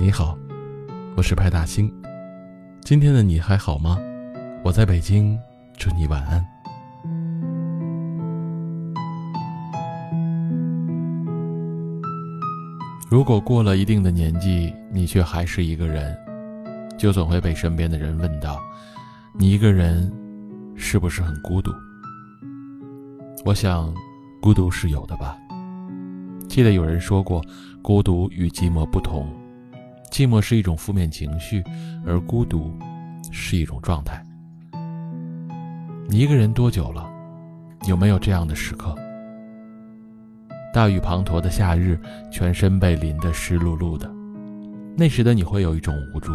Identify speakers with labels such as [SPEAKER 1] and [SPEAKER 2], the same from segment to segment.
[SPEAKER 1] 你好，我是派大星。今天的你还好吗？我在北京，祝你晚安。如果过了一定的年纪，你却还是一个人，就总会被身边的人问到：“你一个人是不是很孤独？”我想，孤独是有的吧。记得有人说过，孤独与寂寞不同，寂寞是一种负面情绪，而孤独是一种状态。你一个人多久了？有没有这样的时刻？大雨滂沱的夏日，全身被淋得湿漉漉的，那时的你会有一种无助，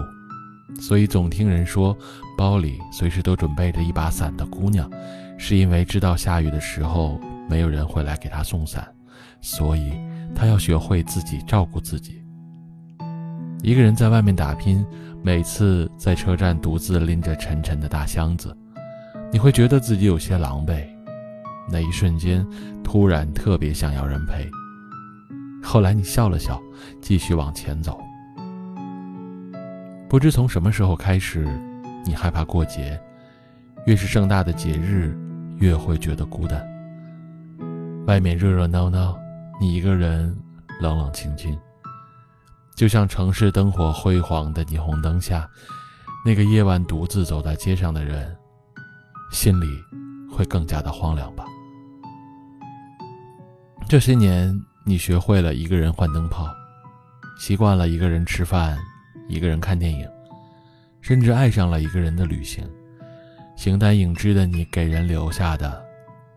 [SPEAKER 1] 所以总听人说，包里随时都准备着一把伞的姑娘，是因为知道下雨的时候没有人会来给她送伞，所以她要学会自己照顾自己。一个人在外面打拼，每次在车站独自拎着沉沉的大箱子，你会觉得自己有些狼狈。那一瞬间，突然特别想要人陪。后来你笑了笑，继续往前走。不知从什么时候开始，你害怕过节，越是盛大的节日，越会觉得孤单。外面热热闹闹，你一个人冷冷清清，就像城市灯火辉煌的霓虹灯下，那个夜晚独自走在街上的人，心里会更加的荒凉吧。这些年，你学会了一个人换灯泡，习惯了一个人吃饭，一个人看电影，甚至爱上了一个人的旅行。形单影只的你，给人留下的，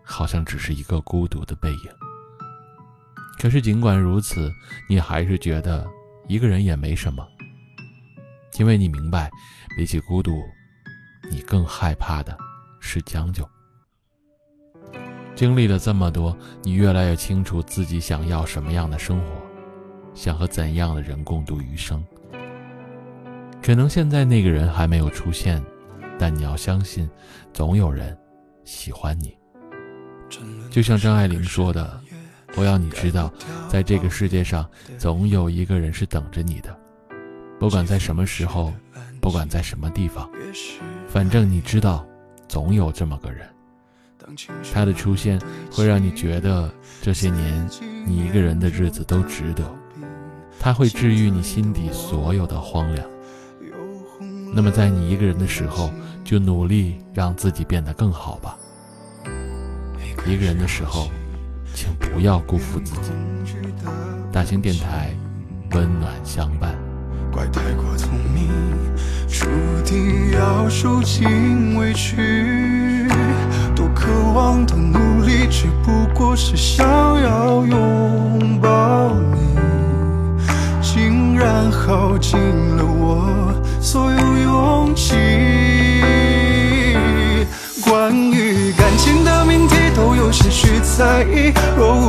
[SPEAKER 1] 好像只是一个孤独的背影。可是尽管如此，你还是觉得一个人也没什么，因为你明白，比起孤独，你更害怕的是将就。经历了这么多，你越来越清楚自己想要什么样的生活，想和怎样的人共度余生。可能现在那个人还没有出现，但你要相信，总有人喜欢你。就像张爱玲说的：“我要你知道，在这个世界上，总有一个人是等着你的，不管在什么时候，不管在什么地方，反正你知道，总有这么个人。”他的出现会让你觉得这些年你一个人的日子都值得，他会治愈你心底所有的荒凉。那么在你一个人的时候，就努力让自己变得更好吧。一个人的时候，不要辜负自己。大型电台，温暖相伴。怪太过聪明，注定要受尽委屈。多渴望的努力，只不过是想要拥抱你，竟然耗尽了我所有勇气。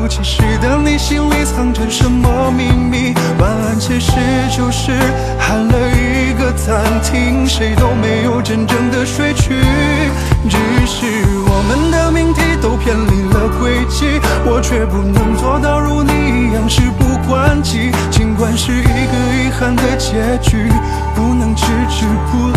[SPEAKER 1] 其实的你，心里藏着什么秘密？晚安其实就是喊了一个暂停，谁都没有真正的睡去，只是。我们的命题都偏离了轨迹，我却不能做到如你一样事不关己。尽管是一个遗憾的结局，不能置之不理。